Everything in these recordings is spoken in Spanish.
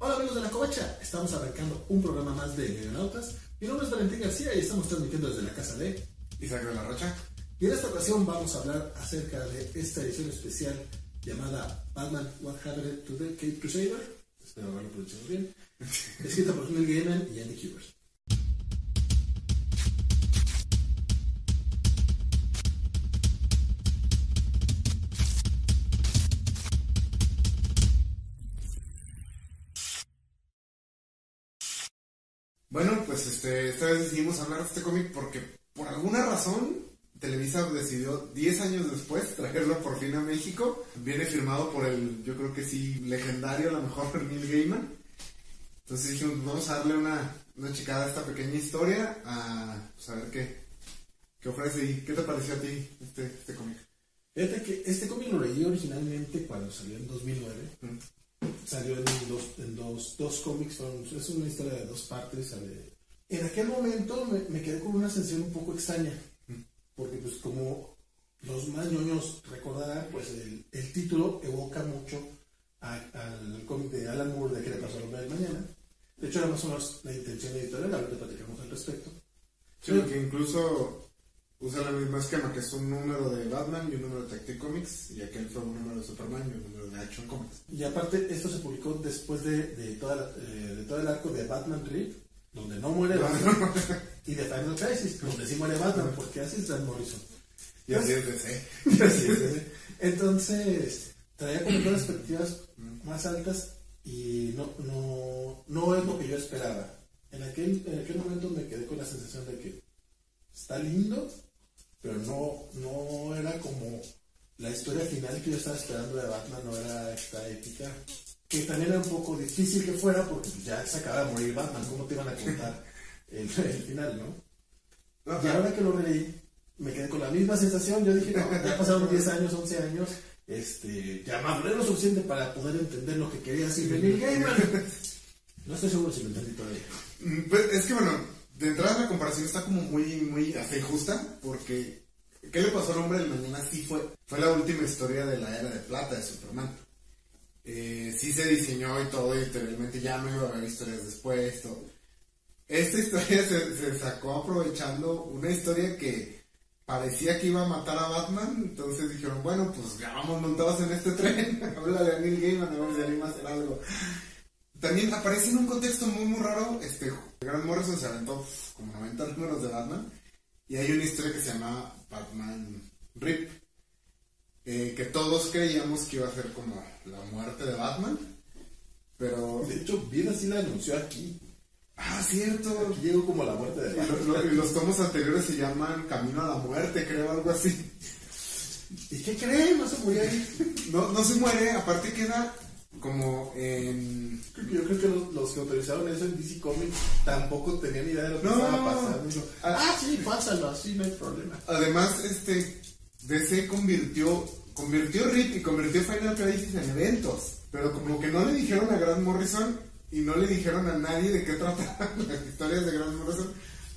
Hola amigos de la Covacha, estamos arrancando un programa más de Neonautas. Mi nombre es Valentín García y estamos transmitiendo desde la casa de Isaac de la Rocha. Y en esta ocasión vamos a hablar acerca de esta edición especial llamada Batman What Happened to the Cape Crusader. Espero haberlo pronunciado bien. Escrita por Neil Gaiman y Andy Kubert. Este, esta vez decidimos hablar de este cómic porque por alguna razón Televisa decidió 10 años después traerlo por fin a México. Viene firmado por el, yo creo que sí, legendario, a lo mejor Neil Gaiman. Entonces dijimos, vamos a darle una, una checada a esta pequeña historia, a saber pues, qué, qué ofrece y qué te pareció a ti este, este cómic. Fíjate que este cómic lo leí originalmente cuando salió en 2009. Salió en, dos, en dos, dos cómics, es una historia de dos partes. En aquel momento me, me, quedé con una sensación un poco extraña, porque pues como los más ñoños recordarán, pues el, el título evoca mucho al cómic de Alan Moore de ¿Qué le pasó al hombre del mañana? De hecho, era más o menos la intención editorial, ahorita platicamos al respecto. Sí, porque incluso usa el mismo esquema, que es un número de Batman y un número de Detective Comics, y aquel fue un número de Superman y un número de Action Comics. Y aparte, esto se publicó después de, de, toda eh, de todo el arco de Batman Rip, donde no muere Batman, y de Final Crisis, donde sí muere Batman, porque así es Dan Morrison. Y así es DC. y así es DC. Entonces, traía como todas expectativas más altas y no, no, no es lo que yo esperaba. En aquel, en aquel momento me quedé con la sensación de que está lindo, pero no, no era como la historia final que yo estaba esperando de Batman, no era esta épica, que también era un poco difícil que fuera porque ya se acaba de morir Batman, ¿cómo te iban a contar el, final, no? Y ahora que lo releí, me quedé con la misma sensación, yo dije, no, ya pasaron 10 años, 11 años, este, ya maduré lo suficiente para poder entender lo que quería decir Neil Gaiman. No estoy seguro si lo entendí todavía. Mm, pues es que bueno, de entrada la comparación está como muy, muy justa, porque ¿qué le pasó al hombre del mañana? Sí fue, fue la última historia de la era de plata de Superman. Eh, sí se diseñó y todo, y literalmente ya no iba a haber historias después, todo. Esta historia se, sacó aprovechando una historia que parecía que iba a matar a Batman, entonces dijeron, bueno, pues ya vamos montados en este tren, habla de Neil Gaiman, a ver si anima a hacer algo. También aparece en un contexto muy, muy raro. Este, Grant Morrison se aventó como 90 números de Batman. Y hay una historia que se llama Batman Rip. Eh, que todos creíamos que iba a ser como la muerte de Batman. Pero. De hecho, bien así la anunció aquí. Ah, cierto. Aquí llegó como la muerte de Batman. Y, los tomos anteriores se llaman Camino a la Muerte, creo, algo así. ¿Y qué creen? No se murió ahí. no, no se muere, aparte queda como en... Yo creo que los, que autorizaron eso en DC Comics tampoco tenían idea de lo que estaba pasando. Ah, ah, sí, pásalo, así no hay problema. Además, este, DC convirtió, convirtió Rip y convirtió Final Crisis en eventos. Pero como que no le dijeron a Grant Morrison y no le dijeron a nadie de qué trataban las historias de Grant Morrison.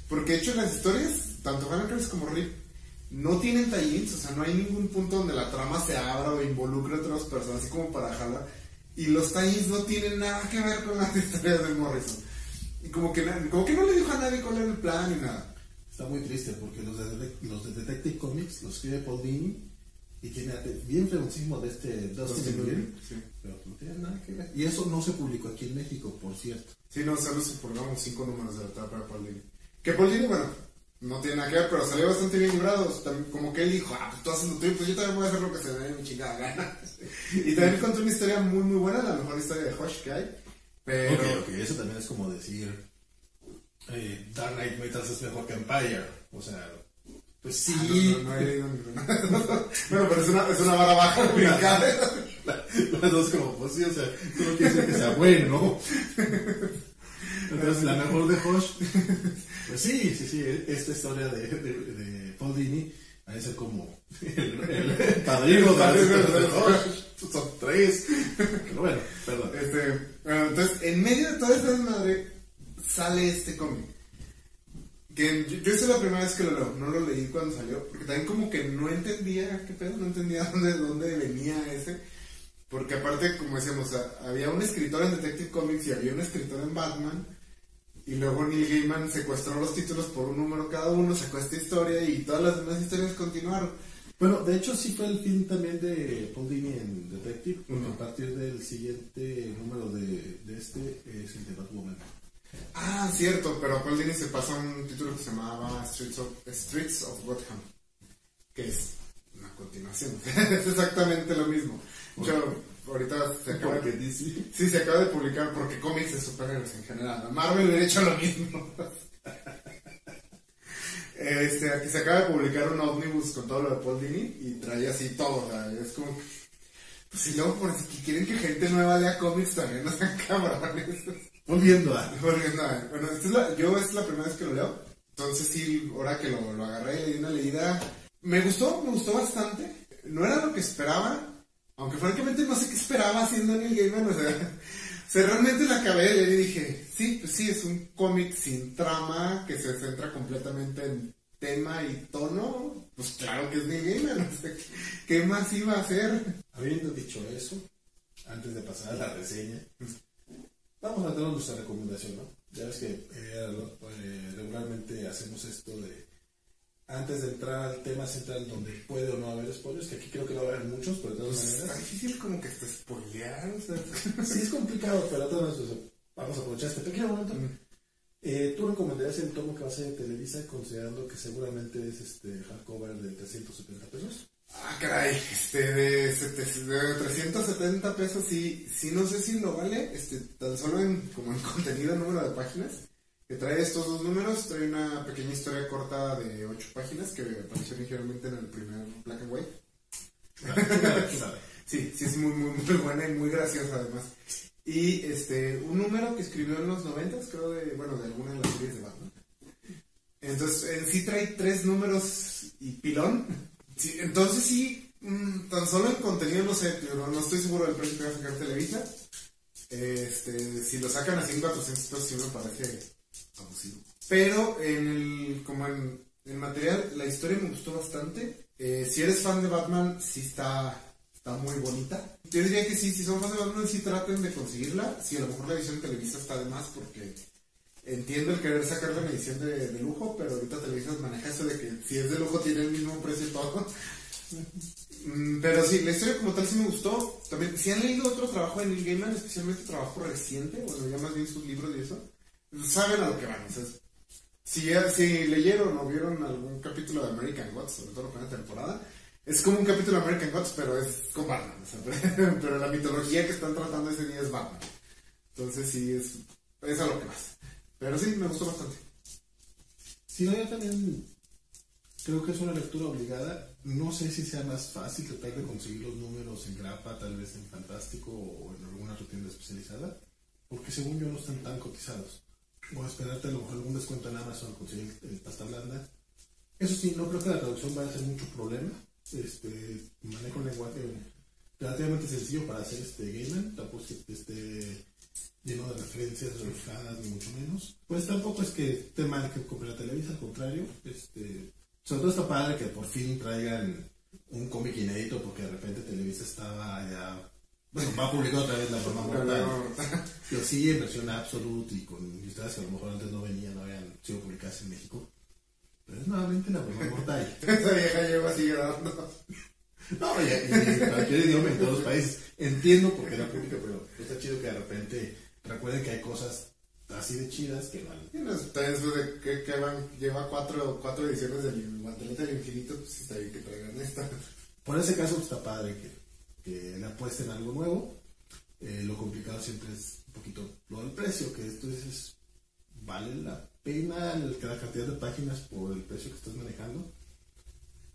Porque de hecho las historias, tanto Final Crisis como Rip, no tienen tie o sea, no hay ningún punto donde la trama se abra o involucre a otras personas, así como para jalar y los tie no tienen nada que ver con las historias de Morrison. Y como que, como que no le dijo a nadie cuál era el plan ni nada. Está muy triste porque los los de Detective Comics los escribe Paul Dini y tiene bien ferocismo de este Dustin Nguyen, sí. pero no tiene nada que ver. Y eso no se publicó aquí en México, por cierto. Sí, no, solo se publicaron cinco números de la etapa de Paul Dini. Que Paul Dini, bueno, no tiene nada que ver, pero salió bastante bien librado. Como que él dijo, ah, pues tú haces lo tuyo, pues yo también voy a hacer lo que se me dé mi chingada gana. y también contó una historia muy, muy buena, la mejor historia de Hush que hay. Pero... Ok, ok, eso también es como decir, eh, Dark Knight Metal es mejor que Empire. O sea, pues sí. Ah, no, no, he leído bueno, pero es una, es una vara baja ubicada. Las dos como, pues sí, o sea, tú no quieres decir que sea bueno, ¿no? Entonces, la mejor de Hosh. Pues sí, sí, sí. Esta historia de, de, de Paul Dini parece como el, el padrino de Hosh. Son tres. Pero bueno, perdón. Este, bueno, entonces, en medio de toda esta desmadre, sale este cómic. Que yo, yo es la primera vez que lo leo, no lo leí cuando salió, porque también como que no entendía qué pedo, no entendía dónde, dónde venía ese. Porque aparte, como decíamos, había un escritor en Detective Comics y había un escritor en Batman. Y luego Neil Gaiman secuestró los títulos por un número cada uno, sacó esta historia y todas las demás historias continuaron. Bueno, de hecho sí fue el fin también de Paul Dini en Detective, porque a partir del siguiente número de, de este es el de Batwoman. Ah, cierto, pero Paul Dini se pasa un título que se llamaba Streets of, Streets of Gotham, que es una continuación, es exactamente lo mismo. Yo, ahorita se acaba de, sí, se acaba de publicar porque cómics de superhéroes en general. Marvel hubiera hecho lo mismo. Este, aquí se acaba de publicar un ómnibus con todo lo de Paul Dini y trae así todo, es como pues si luego por que quieren que gente nueva lea cómics también no sean cabrones. Volviendo a. Volviendo a. Bueno, esta es la, yo es la primera vez que lo leo, entonces sí, ahora que lo, lo agarré y le di una leída, me gustó, me gustó bastante, no era lo que esperaba, aunque francamente no sé qué esperaba haciendo en el Gaiman, o sea, o sea, realmente la acabé de leer y dije, sí, pues sí, es un cómic sin trama que se centra completamente en tema y tono. Pues claro que es Neil Gaiman, no sé qué más iba a hacer. Habiendo dicho eso, antes de pasar a la reseña, vamos a dar nuestra recomendación, ¿no? Ya ves que eh, eh, regularmente hacemos esto de antes de entrar al tema central donde puede o no haber spoilers, que aquí creo que no va a haber muchos, pero de todas pues maneras. Está difícil como que te spoilear, o sea. sí, es complicado, pero de todas maneras, vamos a aprovechar este pequeño momento. Eh, ¿Tú recomendarías el tomo que va a ser de Televisa, considerando que seguramente es este hardcover de 370 pesos? Ah, caray, este, de, 370 pesos, sí, sí, no sé si lo vale, este, tan solo en, como en contenido, número de páginas que trae estos dos números, trae una pequeña historia corta de 8 páginas que apareció ligeramente en el primer Black and White. sí, sí es muy, muy, muy buena y muy graciosa además. Y este, un número que escribió en los 90, creo, de, bueno, de alguna de las series de Batman. Entonces, en sí trae tres números y pilón. Entonces sí, mm, tan solo en contenido, no sé, no, no estoy seguro del precio que va a sacar Televisa. Este, si lo sacan a 400 pesos, sí me parece pero en el, como en, material, la historia me gustó bastante. Eh, si eres fan de Batman, sí está, está muy bonita. Yo diría que sí, si son fans de Batman, sí traten de conseguirla. Si a lo mejor la edición de Televisa está de más porque entiendo el querer sacar la edición de, lujo, pero ahorita Televisa maneja eso de que si es de lujo tiene el mismo precio todo. Mm, pero sí, la historia como tal sí me gustó. También, si han leído otro trabajo de Neil Gaiman, especialmente trabajo reciente, o sea, ya más bien sus libros y eso, saben a lo que van. si, si leyeron o vieron algún capítulo de American Gods, sobre todo la primera temporada, es como un capítulo de American Gods, pero es con Batman. pero la mitología que están tratando ese día es Batman. Entonces sí, es, es a lo que más. Pero sí, me gustó bastante. Sí, yo también creo que es una lectura obligada. No sé si sea más fácil tratar de conseguir los números en grapa, tal vez en Fantástico o en alguna tienda especializada, porque según yo no están tan cotizados a esperarte a lo mejor algún descuento en Amazon conseguir el pasta blanda. Eso sí, no creo que la traducción vaya a ser mucho problema. Este, manejo un lenguaje relativamente sencillo para hacer este gamer, tampoco es que esté lleno de referencias rebuscadas ni mucho menos. Pues tampoco es que esté mal que compre la Televisa, al contrario, este, sobre todo está padre que por fin traigan un cómic inédito porque de repente Televisa estaba ya bueno, va a publicar otra vez la broma mortal. Pero sí, en versión absoluta y con historias que a lo mejor antes no venían, no habían sido publicadas en México. Pero es nuevamente la broma mortal. Esa vieja lleva así grabando. No, y, y cualquier idioma en todos los países. Entiendo porque era pública, pero está chido que de repente recuerden que hay cosas así de chidas que van. Y después de que, que van, lleva cuatro, cuatro ediciones del Guantelete del Infinito, pues está bien que traigan esta. Por ese caso pues, está padre que que le apuesten algo nuevo. Eh, lo complicado siempre es un poquito lo del precio, que esto es, vale la pena la cantidad de páginas por el precio que estás manejando.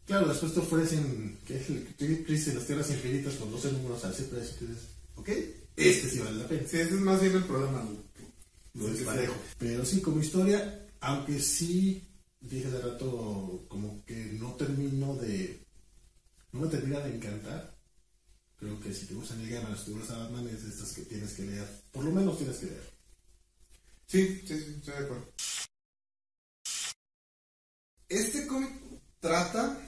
Claro, después te ofrecen que es el Crisis de las Tierras Infinitas con 12 números a ese precio. Dices, ok, este sí vale la pena. Sí, ese es más bien el problema. Lo parejo Pero sí, como historia, aunque sí dije hace rato como que no termino de. No me termina de encantar creo que si te gustan el Gaiman, si te gustan Batman, es de estas que tienes que leer. Por lo menos tienes que leer. Sí, sí, sí, estoy de acuerdo. Este cómic trata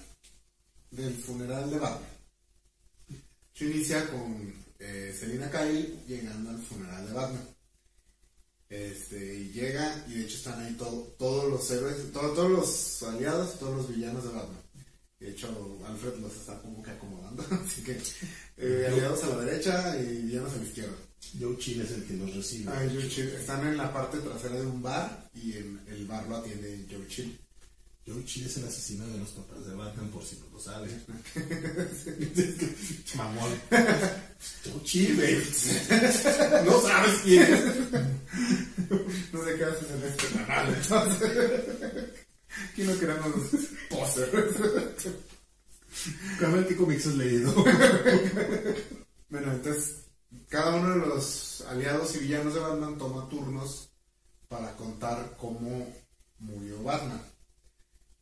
del funeral de Batman. Se inicia con eh, Selina Kyle llegando al funeral de Batman. Este, y llega, y de hecho están ahí todo- todos los héroes, todo- todos los aliados, todos los villanos de Batman. De hecho, Alfred los está como que acomodando, así que eh, aliados a la derecha y villanos a la izquierda. Joe Chill es el que los recibe. Ah, Joe Chill. Están en la parte trasera de un bar y en el bar lo atiende Joe Chill. Joe Chill es el asesino de los papás de Batman, por si no lo saben. Mamón. Joe Chill, güey. No sabes quién es. No sé qué haces en este canal, entonces. Aquí no queremos posers. A ver qué cómics has leído. Bueno, entonces, cada uno de los aliados y villanos de Batman toma turnos para contar cómo murió Batman.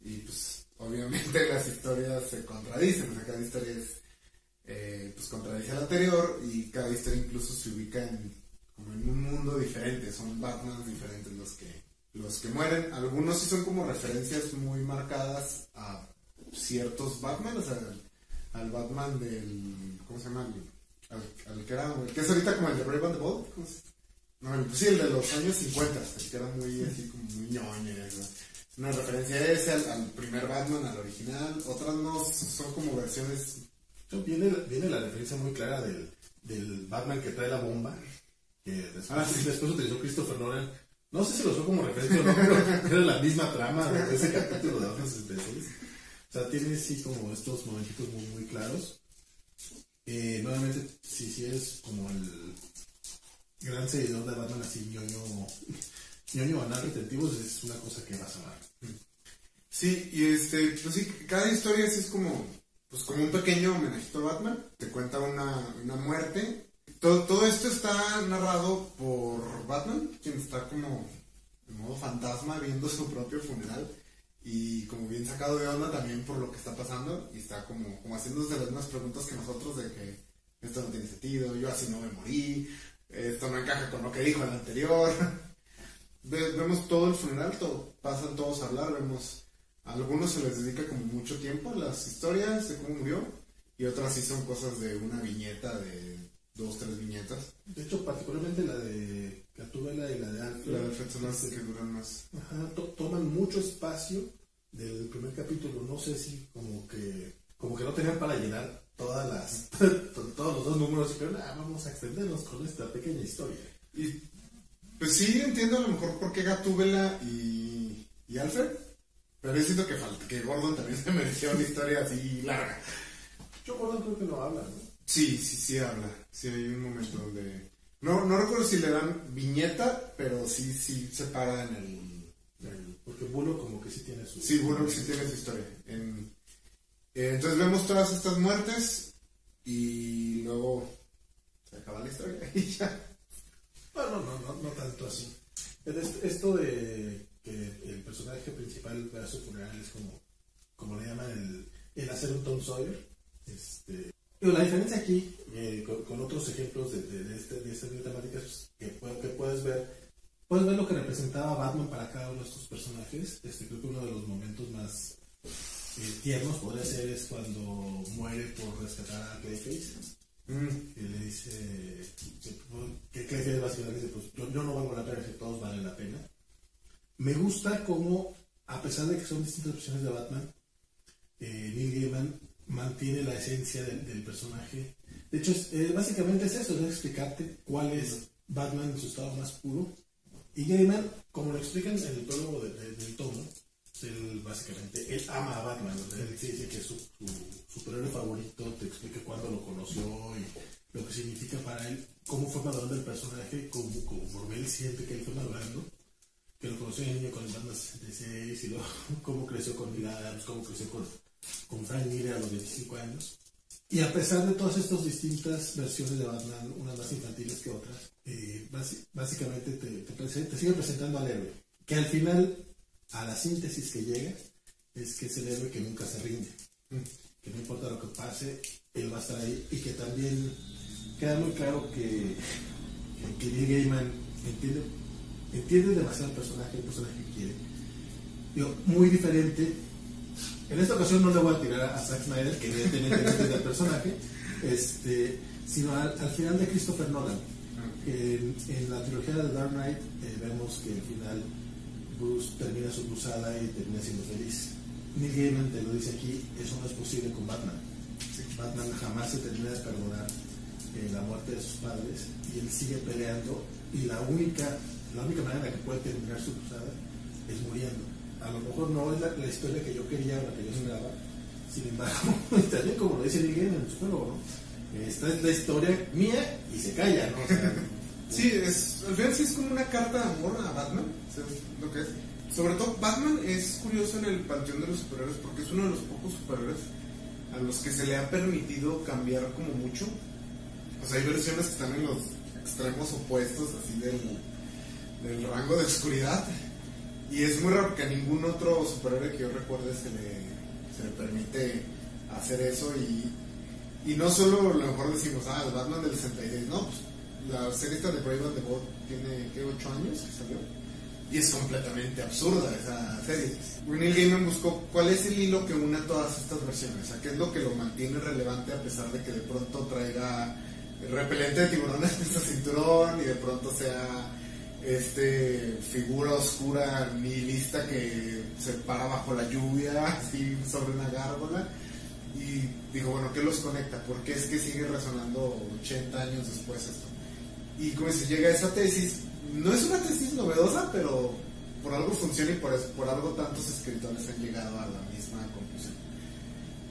Y pues, obviamente las historias se contradicen, o sea, cada historia es, eh, pues contradice a la anterior y cada historia incluso se ubica en, como en un mundo diferente, son Batmans diferentes los que, los que mueren. Algunos sí son como referencias muy marcadas a ciertos Batman, o sea, al Batman del, ¿cómo se llama? Al, que era, que es ahorita como el de Brave and the Bold, ¿cómo se- No, pues sí, el de los años 50, el que era muy así como muy ñoño. Una referencia a ese, al, al primer Batman, al original, otras no, son como versiones Viene, viene la referencia muy clara del, del Batman que trae la bomba. Que después, Ah, sí. después utilizó Christopher Nolan. No sé si lo usó como referencia o no, pero era la misma trama de ese capítulo de Batman 66. O sea, tiene sí como estos momentitos muy, muy claros. Eh, nuevamente, si, si eres como el gran seguidor de Batman así ñoño anal retentivos, es una cosa que vas a amar. Sí, y este, pues sí, cada historia es como, pues como un pequeño homenajito a Batman. Te cuenta una, una muerte. Todo, todo esto está narrado por Batman, quien está como en modo fantasma viendo su propio funeral. Y como bien sacado de onda también por lo que está pasando. Y está como, como haciéndose las mismas preguntas que nosotros de que esto no tiene sentido, yo así no me morí, esto no encaja con lo que dijo el anterior. Ve- vemos todo el funeral, todo, pasan todos a hablar, vemos a algunos se les dedica como mucho tiempo a las historias de cómo murió y otras sí son cosas de una viñeta de dos, tres viñetas. De hecho, particularmente la de Gatúbela y la de Alfred. La de Alfred son las que duran más. Ajá, to- toman mucho espacio del primer capítulo. No sé si como que como que no tenían para llenar todas las to- todos los dos números, pero nada, vamos a extendernos con esta pequeña historia. Y pues sí entiendo a lo mejor por qué Gatúbela y, y Alfred, pero yo siento que falta, que Gordon también se merecía una historia así larga. Yo Gordon creo que no habla, ¿no? Sí, sí, sí habla. Sí hay un momento donde... No, no recuerdo si le dan viñeta, pero sí, sí se para en el... el- Porque Bullock como que sí tiene su... Sí, Bullock sí tiene su historia. En- eh, entonces vemos todas estas muertes y luego se acaba la historia y ya. No, no, no, no, tanto así. Es- Esto de que el personaje principal vea su funeral es como, como le llaman el, el hacer un Tom Sawyer. Este, pero la diferencia aquí, eh, con, otros ejemplos de, de, de, este, de estas temáticas que, que puedes ver, puedes ver lo que representaba Batman para cada uno de estos personajes. Este, creo que uno de los momentos más eh, tiernos podría ser es cuando muere por rescatar a Clayface que le dice que Clayface básicamente dice pues yo, no valgo la pena que todos valen la pena. Me gusta como a pesar de que son distintas versiones de Batman eh, Neil Gaiman mantiene la esencia del, personaje. De hecho eh, básicamente es eso es explicarte cuál es Batman en su estado más puro. Y Gaiman como lo explican en el prólogo de- de- del tomo él básicamente él ama a Batman él dice que es su, su superhéroe favorito te explica cuándo lo conoció y lo que significa para él cómo fue madurando el personaje como, como él siente que él fue madurando que lo conoció de niño con el Batman 66 y luego cómo creció con Neil Adams cómo creció con, con Frank Miller a los 25 años y a pesar de todas estas distintas versiones de Batman, unas más infantiles que otras, eh, básicamente te, te, te sigue presentando al héroe. Que al final, a la síntesis que llega, es que es el héroe que nunca se rinde. Que no importa lo que pase, él va a estar ahí. Y que también queda muy claro que, que, Neil Gaiman entiende, entiende demasiado el personaje, el personaje que quiere. Digo, muy diferente en esta ocasión no le voy a tirar a Zack Snyder, que evidentemente no entiende el personaje, este, sino al, al final de Christopher Nolan. En, en la trilogía de Dark Knight eh, vemos que al final Bruce termina su cruzada y termina siendo feliz. Neil Gaiman te lo dice aquí, eso no es posible con Batman. Batman jamás se termina de perdonar eh, la muerte de sus padres y él sigue peleando y la única, la única manera que puede terminar su cruzada es muriendo. A lo mejor no es la, la historia que yo quería o la que yo esperaba, sin embargo, también como lo dice Neil Gaiman ¿no? Esta es la historia mía y se calla, ¿no? O sea, Sí, es, al final sí es como una carta de amor a Batman, lo que es. Sobre todo Batman es curioso en el panteón de los superhéroes porque es uno de los pocos superhéroes a los que se le ha permitido cambiar como mucho. O sea, hay versiones que están en los extremos opuestos, así del, del rango de oscuridad. Y es muy raro que a ningún otro superhéroe que yo recuerde se le, se le permite hacer eso. Y, y no solo a lo mejor decimos, ah, el Batman del 66, no, pues la serie esta de Brave and the Bold tiene, ¿qué? 8 años que salió. Y es completamente absurda esa serie. Neil Gaiman buscó cuál es el hilo que une a todas estas versiones, o sea, qué es lo que lo mantiene relevante a pesar de que de pronto traiga el repelente de tiburones en su cinturón y de pronto sea este figura oscura nihilista que se para bajo la lluvia así sobre una gárgola y dijo bueno qué los conecta por qué es que sigue resonando 80 años después esto y como se llega esa tesis no es una tesis novedosa pero por algo funciona y por, eso- por algo tantos escritores han llegado a la misma conclusión.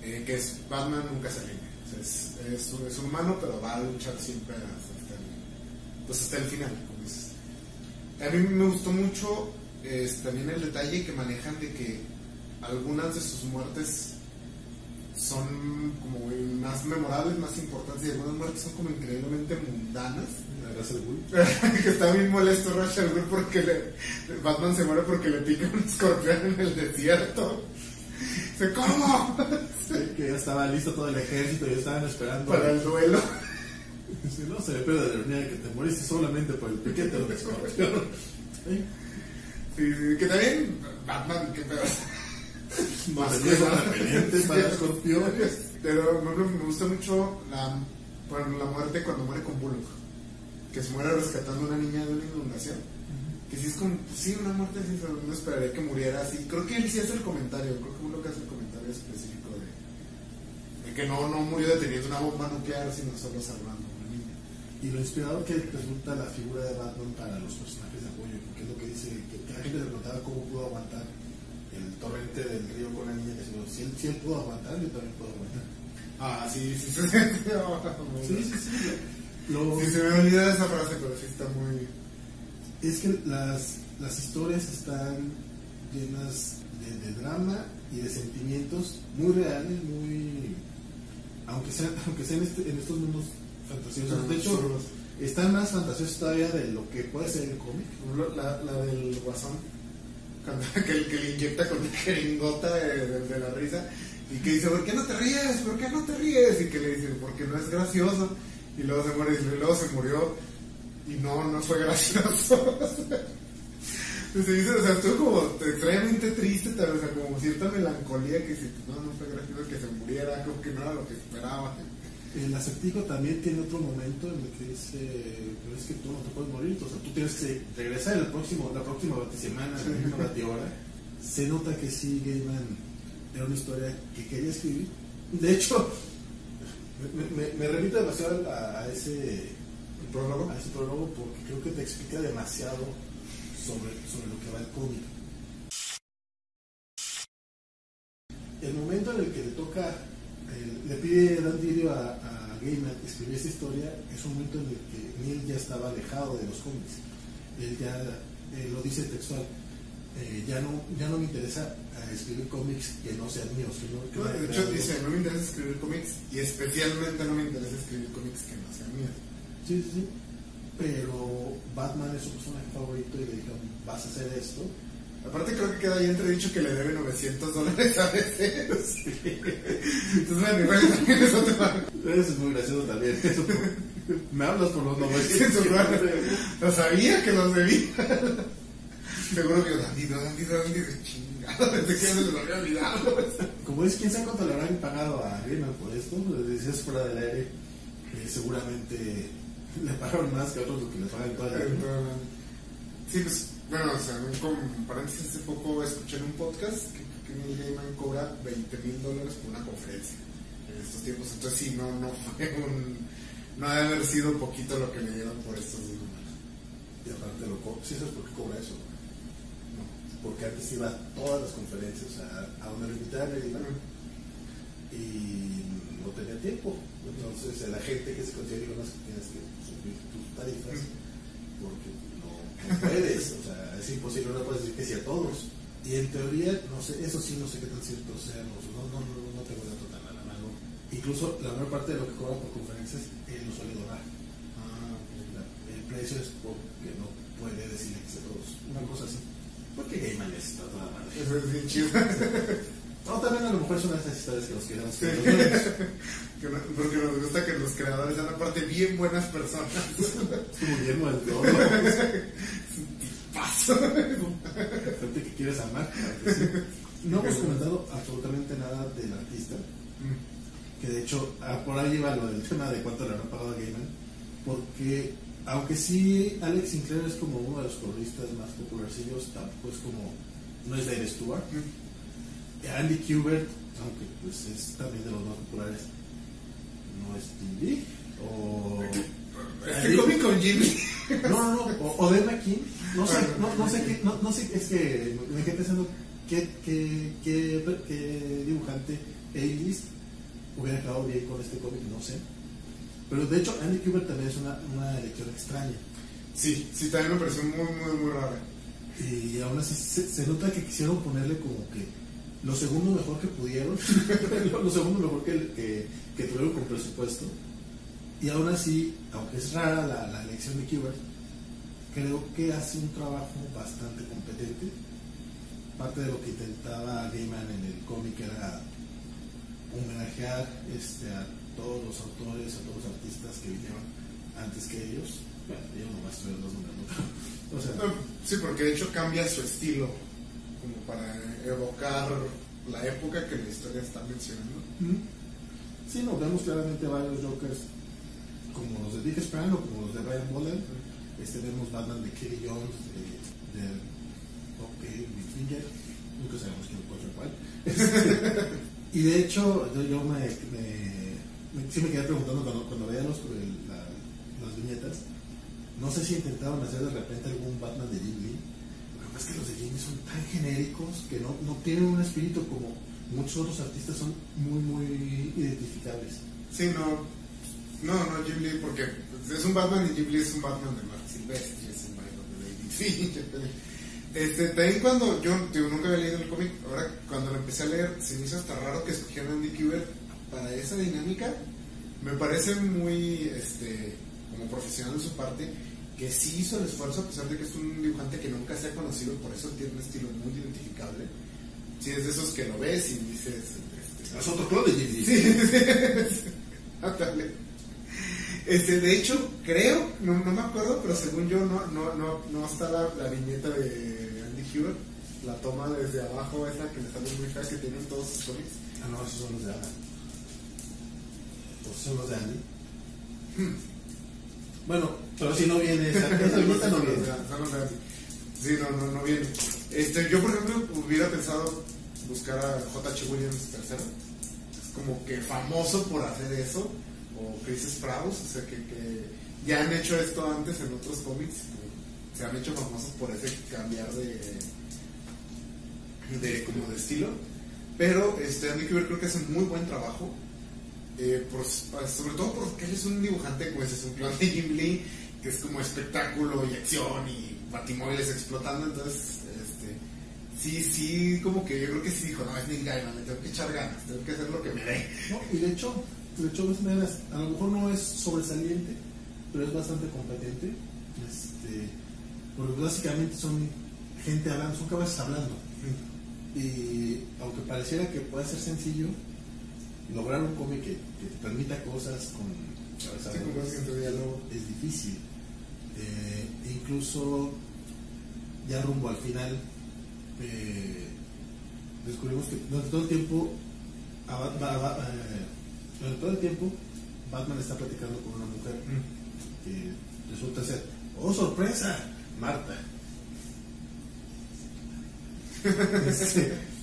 Eh, que es Batman nunca se rinde es, es, es humano pero va a luchar siempre hasta, el, pues hasta el final como dices. A mí me gustó mucho es, también el detalle que manejan de que algunas de sus muertes son como más memorables, más importantes y algunas muertes son como increíblemente mundanas. Del Bull. que está bien molesto al Ghul porque le, Batman se muere porque le pica un escorpión en el desierto. Dice, ¿cómo? que ya estaba listo todo el ejército y estaban esperando. Para el duelo. Sí, no se le pierde la ironía de que te moriste solamente por el piquete de un escorpión. Sí. Sí, sí, que también Batman, qué pedo. Más que repelente para escorpiones. Pero me, me gusta mucho la, bueno, la muerte cuando muere con Bullock. Que se muere rescatando a una niña de una inundación. Que sí es como, pues sí, una muerte pero no esperaría que muriera así. Creo que él sí hace el comentario, creo que Bullock hace el comentario específico de, de que no, no murió deteniendo una bomba nuclear, sino solo salvando a una niña. Y lo inspirador que resulta la figura de Batman para los personajes de apoyo, porque es lo que dice, que, que la gente le preguntaba cómo pudo aguantar el torrente del río con la niña, que si él, si él pudo aguantar, yo también puedo aguantar. Ah, sí, sí, sí. Sí, sí, sí. Lo- Sí, se me olvida esa frase, pero sí está muy... es que las, las historias están llenas de, de drama y de sentimientos muy reales, muy. Aunque sean, aunque sean este- en estos mundos fantasiosos. De hecho, están más fantasiosos todavía de lo que puede ser el cómic. La, la del guasón, cuando, que, que le inyecta con una jeringota de, de- de la risa y que dice, ¿por qué no te ríes? ¿Por qué no te ríes? Y que le dice, porque no es gracioso. Y luego se muere y luego se murió y no, no fue gracioso. Se dice, o sea, estuvo como extrañamente triste, tal vez, o sea, como cierta melancolía que dice, no, no fue gracioso que se muriera, como que no era lo que esperaba. El acertijo también tiene otro momento en el que dice, pero es que tú no te puedes morir, o sea, tú tienes que regresar el próximo, la próxima semana, la misma hora. Se nota que sí, Gaiman era una historia que quería escribir. De hecho, me, me- me remito demasiado a, ese, El prólogo. a ese prólogo porque creo que te explica demasiado sobre, sobre lo que va el cómic. El momento en el que le toca, eh, le pide Dan Didio a, a Gaiman escribir esta historia, es un momento en el que Neil ya estaba alejado de los cómics. Él ya eh, lo dice textual. Eh, ya, no, ya no me interesa eh, escribir cómics que no sean míos. Que no, que No, no de hecho, dice, no me interesa escribir cómics y especialmente no me interesa escribir cómics que no sean míos. Sí, sí, sí. Pero Batman es su personaje favorito y le dijeron, vas a hacer esto. Aparte creo que queda ahí entredicho que le debe 900 dólares a veces. Entonces, bueno, igual también es otro. Eso es muy gracioso también. Me hablas por los 900 Lo sabía que los debía. Seguro que Dandy, Dandy, de chingado, desde que se les había olvidado. Como es, quién sabe cuánto le habrán pagado a Gaiman por esto, le decías fuera del aire. eh, seguramente le pagaron más que a otros lo que le pagan toda la vida. Sí, pues, bueno, o sea, como paréntesis, hace poco escuché en un podcast que, que Neil Gaiman cobra 20 mil dólares por una conferencia en estos tiempos. Entonces, sí, no, no fue un. No debe haber sido poquito lo que le dieron por estos números. Y aparte, lo co- ¿sí sabes por qué cobra eso? No. Porque antes iba a todas las conferencias, a, a invitaran él iba, y no tenía tiempo. Entonces, la gente que se considera más que tienes que subir tus tarifas, porque no, no puedes, o sea, es imposible, no puedes decir que sí a todos. Y en teoría, no sé, eso sí no sé qué tan cierto sea, no, no, no, no, no tengo dato tan a la mano. Incluso la mayor parte de lo que cobra por conferencias, él lo suele donar. Ah, el precio es porque no puede decirle que sea todos. Una cosa así. Porque Gaiman es está toda madre. Eso es bien chido. No, también a lo mejor son esas historias que nos quedamos Sí. Que no- porque nos gusta que los creadores sean aparte bien buenas personas. Guillermo del Toro. Paso. Gente que quieres amar. claro que sí. No hemos comentado absolutamente nada del artista. Que de hecho, ah, por ahí iba lo del tema de cuánto le habrán pagado a Gaiman. Porque, aunque sí, Alex Sinclair es como uno de los coloristas más popularcillos, tampoco es como. No es Dave Stewart. Andy Kubert, aunque pues es también de los más populares, no es Lee. O. Este cómic con Jimmy. No, no, no. O, o Dave McKean. No sé, no, no sé qué. No, no sé, es que me quedé pensando qué, qué, qué, qué dibujante A-list hubiera quedado bien con este cómic, no sé. Pero de hecho, Andy Kubert también es una, una elección extraña. Sí, sí, también me pareció muy, muy, muy rara. Y aún así se, se nota que quisieron ponerle como que lo segundo mejor que pudieron, lo, segundo mejor que, que, que tuvieron con presupuesto. Y aún así, aunque es rara la, la elección de Kubert, creo que hace un trabajo bastante competente. Parte de lo que intentaba Gaiman en el cómic era homenajear este, a todos los autores, a todos los artistas que vinieron antes que ellos. Bueno, yo nomás estoy en los números, ¿no? O sea, No, sí, porque de hecho cambia su estilo como para evocar la época que la historia está mencionando. Sí, no, vemos claramente varios Jokers como los de Dick Sprang o como los de Brian Boland. Este, vemos Batman de Kelly Jones, de, de OK Finger, nunca sabemos quién contra cuál. Este, y de hecho, yo, yo me, me- me- sí me quedé preguntando cuando, cuando veía los, el- la- las viñetas, no sé si intentaron hacer de repente algún Batman de Jim Lee. Lo que es que los de Jim Lee son tan genéricos que no, no tienen un espíritu como muchos otros artistas son muy, muy identificables. Sí, no, no, no Jim Lee, porque es un Batman y Jim Lee es un Batman de Mark Silvestri, es un Batman de David Fincher. Este, también cuando yo digo, nunca había leído el cómic, ahora cuando lo empecé a leer, se me hizo hasta raro que escogieran a Andy para esa dinámica. Me parece muy, este, como profesional de su parte, que sí hizo el esfuerzo, a pesar de que es un dibujante que nunca se ha conocido, por eso tiene un estilo muy identificable. Sí, es de esos que lo ves y dices... Este, Es otro club de Jim. Sí. Este, de hecho, creo, no, no me acuerdo, pero según yo no, no, no, no está la, la viñeta de Andy Hewitt, la toma desde abajo, esa que le sale muy fea que tienen todos sus cómics. Ah, no, esos son los de Ana. Esos son los de Andy. Bueno, pero si no viene, esa, no viene. Son los de Andy. Sí, no, no, no viene. Este, yo, por ejemplo, hubiera pensado buscar a J.H. Williams III. Es como que famoso por hacer eso. O Chris Sprouse, o sea, que, que ya han hecho esto antes en otros cómics. Se han hecho famosos por ese cambiar de, de, como de estilo. Pero este, Andy Kubert creo que hace un muy buen trabajo. Eh, por- sobre todo porque él es un dibujante, pues es un clon de Jim Lee, que es como espectáculo y acción y batimóviles explotando. Entonces, este, sí, sí, como que yo creo que sí dijo: No, es Neil Gaiman, le tengo que echar ganas, tengo que hacer lo que me dé. No, y de hecho, de hecho a lo mejor no es sobresaliente, pero es bastante competente. Este, porque básicamente son gente hablando, son cabezas hablando. Y aunque pareciera que puede ser sencillo, lograr un cómic que, que te permita cosas con Sí, es es difícil. Eh, incluso ya rumbo al final eh, descubrimos que durante todo el tiempo eh, durante todo el tiempo Batman está platicando con una mujer Mm. que resulta ser, oh sorpresa, Marta.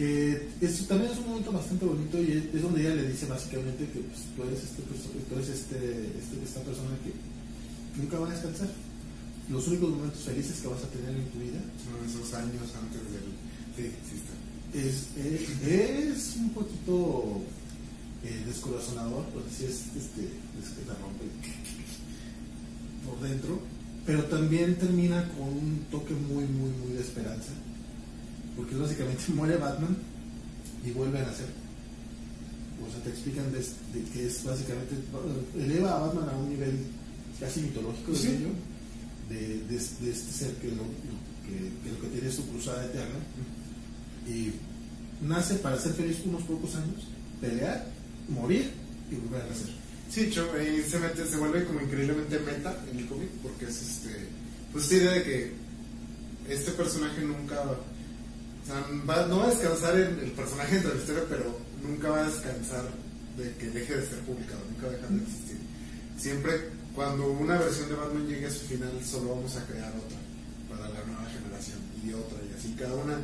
Que es- también es un momento bastante bonito y es, donde ella le dice básicamente que pues, tú eres, este, tú eres este, este- esta persona que nunca va a descansar. Los únicos momentos felices que vas a tener en tu vida Son esos años antes del. Está. es, es, es un poquito eh, descorazonador, porque sí es, este, es que te rompe por dentro, pero también termina con un toque muy, muy, muy de esperanza, porque básicamente muere Batman y vuelve a nacer. O sea, te explican de, de que es básicamente, eleva a Batman a un nivel casi mitológico, Sí. yo, de, de, de este ser que lo, que, que lo que tiene es su cruzada eterna y nace para ser feliz unos pocos años, pelear, morir y volver a nacer. Sí, Cho, ahí se mete, se vuelve como increíblemente meta en el cómic, porque es este. Pues esta idea de que este personaje nunca. O sea, va- no va a descansar en el personaje de la historia, pero nunca va a descansar de que deje de ser publicado, nunca va a dejar de existir. Siempre, cuando una versión de Batman llegue a su final, solo vamos a crear otra para la nueva generación y otra, y así cada una.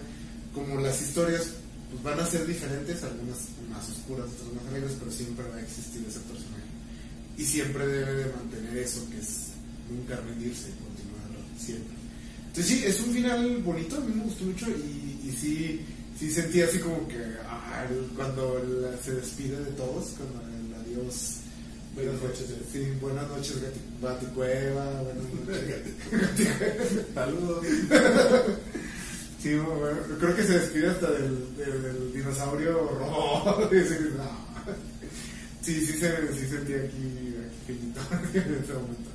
Como las historias pues, van a ser diferentes, algunas más oscuras, otras más alegres, pero siempre va a existir ese personaje. Y siempre debe de mantener eso, que es nunca rendirse y continuar siempre. Entonces sí, es un final bonito, a mí me gustó mucho y, y sí, sí sentí así como que ah, cuando la- se despide de todos, cuando el adiós. Buenas noches, Sí, buenas noches, Gati- Baticueva, buenas noches. Saludos. Sí, bueno, creo que se despide hasta del, del- del dinosaurio rojo. Sí, sí, se, sí sentí aquí, aquí finito en ese momento.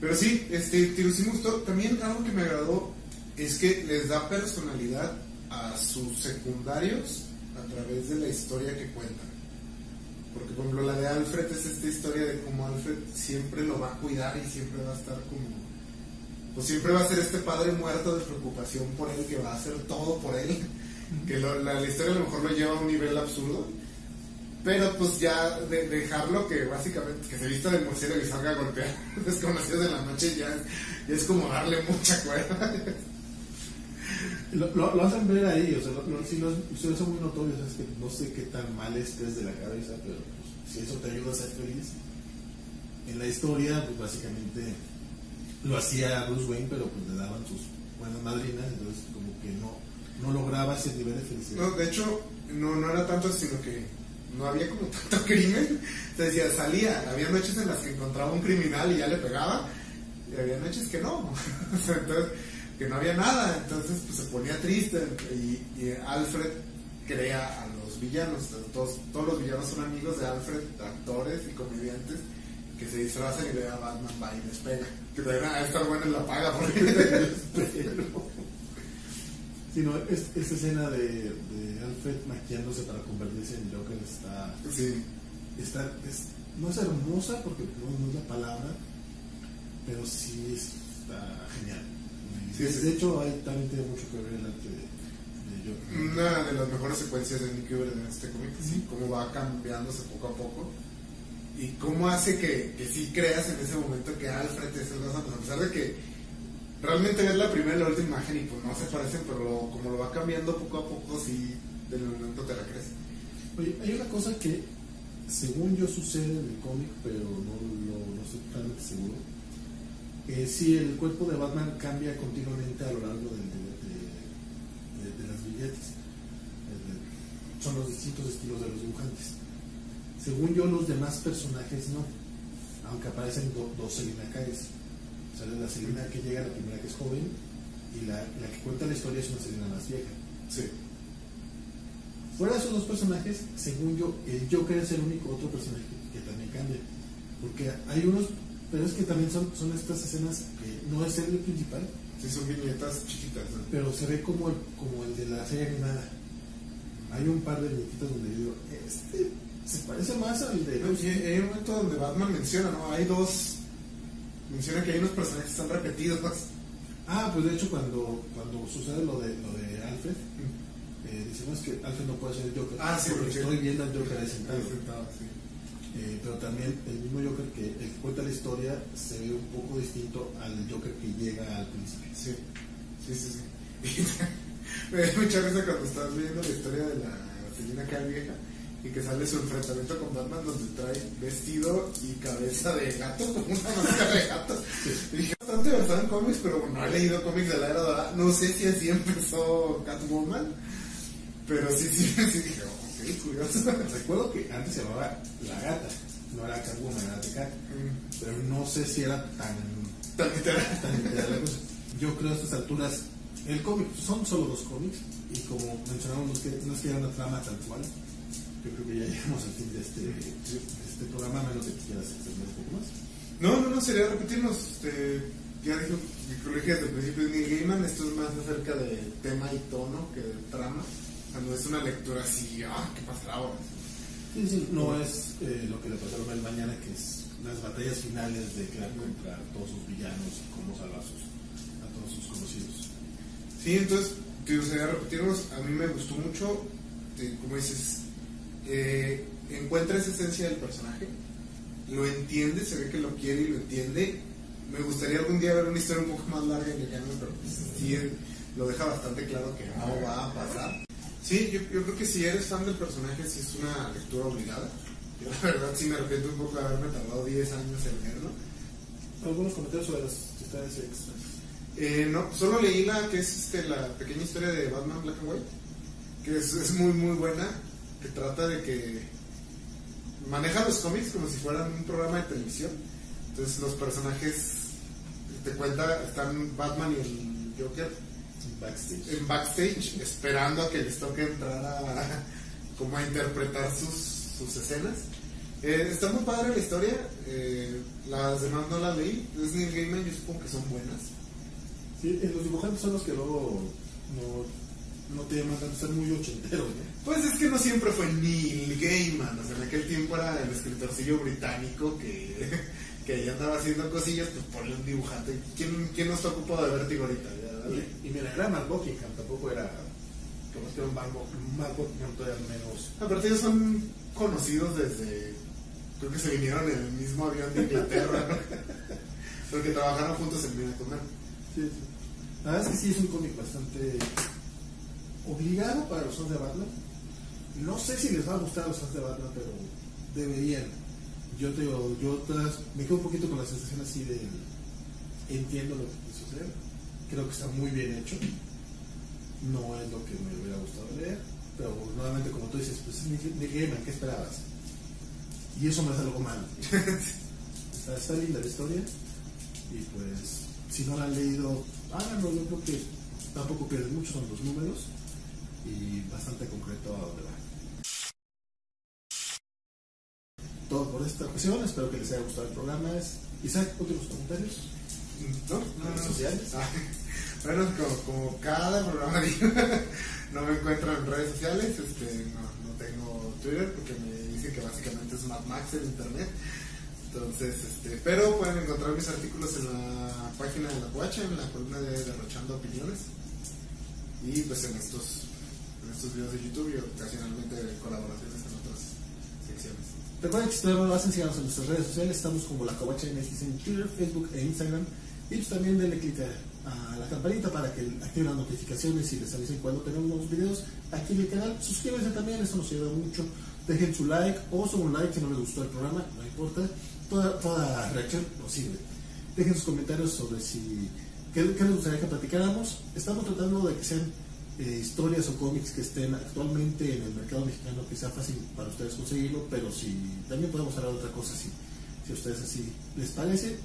Pero sí, este, me gustó. También algo que me agradó es que les da personalidad a sus secundarios a través de la historia que cuentan. Porque, por ejemplo, la de Alfred es esta historia de cómo Alfred siempre lo va a cuidar y siempre va a estar como pues siempre va a ser este padre muerto de preocupación por él, que va a hacer todo por él, que lo- la, la historia a lo mejor lo lleva a un nivel absurdo, pero pues ya de, dejarlo que básicamente que se vista de murciélago y salga a golpear desconocidos de la noche ya, ya es como darle mucha cuerda. Lo, lo, lo hacen ver ahí, o sea, lo, lo- sí, lo, sí lo hacen muy notorio, o sea, es que no sé qué tan mal estés de la cabeza, pero pues, si eso te ayuda a ser feliz. En la historia, pues básicamente lo hacía Bruce Wayne, pero pues le daban sus buenas madrinas, entonces como que no, no lograba ese nivel de felicidad. No, de hecho, no, no era tanto, sino que no había como tanto crimen. Te decía, salía, había noches en las que encontraba un criminal y ya le pegaba, y había noches que no. Entonces, que no había nada, entonces pues se ponía triste y, y Alfred crea a los villanos. Todos, todos los villanos son amigos de Alfred, actores y comediantes que se disfrazan y le da Batman va y les pega. Que también a estar bueno en la paga porque Sino es, esta escena de, de Alfred maquillándose para convertirse en Joker está, sí. está es- no es hermosa porque no, no es la palabra, pero sí está genial. Sí, de, sí. de hecho, ahí también tiene mucho que ver el arte de, de Joker. Una de las mejores secuencias de Nick Fury en este cómic, sí, cómo va cambiándose poco a poco y cómo hace que, que sí creas en ese momento que Alfred es el Batman, a pesar de que realmente ves la primera y la última imagen y pues no se parecen, pero lo- como lo va cambiando poco a poco, sí, del momento te la crees. Oye, hay una cosa que, según yo, sucede en el cómic, pero no, lo- no estoy totalmente seguro. Eh, sí, el cuerpo de Batman cambia continuamente a lo largo de, de- de- de las billetes. Son los distintos estilos de los dibujantes. Según yo, los demás personajes no, aunque aparecen do- dos Selina Kais. O sea, la Selina que llega, la primera que es joven, y la, la que cuenta la historia es una Selina más vieja. Sí. Fuera de esos dos personajes, según yo, el Joker es el único otro personaje que también cambia. Porque hay unos, pero es que también son, son estas escenas que no es el principal, Sí, son viñetas chiquitas. ¿no? pero se ve como el, como el de la serie animada. Hay un par de viñetitas donde yo digo, este se parece más al de... No, y hay un momento donde Batman menciona, ¿no? Hay dos. Menciona que hay unos personajes que están repetidos. Ah, pues de hecho cuando, cuando sucede lo de, lo de Alfred, eh, es que Alfred no puede ser el Joker, Ah, sí, porque porque- estoy viendo al Joker ahí sentado. Sí. Eh, pero también el mismo Joker que, cuenta la historia se ve un poco distinto al Joker que llega al principio. Sí, sí, sí. sí. me da mucha risa cuando estás viendo la historia de la Selina Kyle vieja y que sale su enfrentamiento con Batman donde trae vestido y cabeza de gato, como una máscara de gato. Dije, bastante basado en cómics, pero no he leído cómics de la era dorada. No sé si así empezó Catwoman, pero sí, sí, sí ok, curioso. Recuerdo que antes se llamaba La Gata, no era Catwoman, era Cat, Mm, pero no sé si era tan, Tan literal. tan literal la cosa. Yo creo a estas alturas, el cómic, son solo dos cómics, y como mencionamos, no es que, no es que haya una trama tal cual. Yo creo que ya llegamos al fin de este, de este programa, menos que quieras extender un poco más. No, no, no, sería repetirnos. Este, ya dije desde el principio de Neil Gaiman, esto es más acerca de tema y tono que de trama. Sea, no es una lectura así, ah, ¿qué pasará ahora? Sí, sí, no es eh, lo que le pasaron al mañana, que es las batallas finales de Clark contra todos sus villanos y cómo salvar sus, a todos sus conocidos. Sí, entonces, te gustaría repetirnos, a mí me gustó mucho, te- como dices, eh, encuentra esa esencia del personaje, lo entiende, se ve que lo quiere y lo entiende. Me gustaría algún día ver una historia un poco más larga el canon, pero pues, sí lo deja bastante claro que no va a pasar. Sí, yo, yo creo que si eres fan del personaje, sí es una lectura obligada. Yo la verdad sí me arrepiento un poco de haberme tardado 10 años en leerlo. Algunos comentarios sobre las historias extras. Eh, no, solo leí la que es este, la pequeña historia de Batman Black and White, que es, es muy muy buena, que trata de que maneja los cómics como si fueran un programa de televisión. Entonces los personajes te cuenta, están Batman y el Joker Backstage. en backstage esperando a que les toque entrar a como a interpretar sus, sus escenas. Eh, está muy padre la historia, eh, las demás no las leí, es Neil Gaiman, yo supongo que son buenas. Sí, los dibujantes son los que luego no, no te llaman tanto, están muy ochenteros, ¿no? Pues es que no siempre fue Neil Gaiman, o sea, en aquel tiempo era el escritorcillo británico que, que ahí andaba haciendo cosillas, pues ponle un dibujante. ¿Quién, quién no está ocupado de vértigo ahorita? Ya, dale. Y, y mira, era Mark Buckingham, tampoco era. Como es que era un Mark, Buck- Mark Buckingham todavía menos. Aparte ellos son conocidos desde, creo que se vinieron en el mismo avión de Inglaterra, porque trabajaron juntos en Mina Comer. Sí, sí. La verdad es que sí es un cómic bastante obligado para los fans de Batman. No sé si les va a gustar a los fans de Batman, pero deberían. Yo te digo, yo me quedo un poquito con la sensación así de entiendo lo que quiso hacer. Creo que está muy bien hecho. No es lo que me hubiera gustado leer, pero nuevamente como tú dices, pues es Nick Gaiman, ¿qué esperabas? Y eso me hace algo malo. está, linda la historia y pues si no la han leído, háganlo, yo creo que tampoco pierden mucho, son los números y bastante concreto a dónde Todo por esta ocasión, espero que les haya gustado el programa. Isaac, últimos comentarios. ¿No? ¿Redes sociales? Ah, bueno, como, como cada programa digo, no me encuentro en redes sociales, este, no, no tengo Twitter porque me dicen que básicamente es Mad Max en internet. Entonces, este, pero pueden encontrar mis artículos en la página de la Cuacha, en la columna de Derrochando Opiniones. Y pues en estos, en estos videos de YouTube y ocasionalmente colaboraciones. Recuerden que si todavía no lo hacen, síganos en nuestras redes sociales. Estamos como La Covacha MX en Twitter, Facebook e Instagram. Y pues también denle clic a, la campanita para que activen las notificaciones y les avisen cuando tenemos nuevos videos aquí en el canal. Suscríbanse también, eso nos ayuda mucho. Dejen su like o solo un like si no les gustó el programa, no importa. Toda, toda reacción nos sirve. Dejen sus comentarios sobre si qué, qué les gustaría que platicáramos. Estamos tratando de que sean eh, historias o cómics que estén actualmente en el mercado mexicano, que sea fácil para ustedes conseguirlo, pero si también podemos hablar de otra cosa si, si a ustedes así les parece.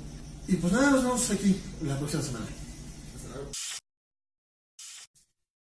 Y pues nada, nos vemos aquí la próxima semana.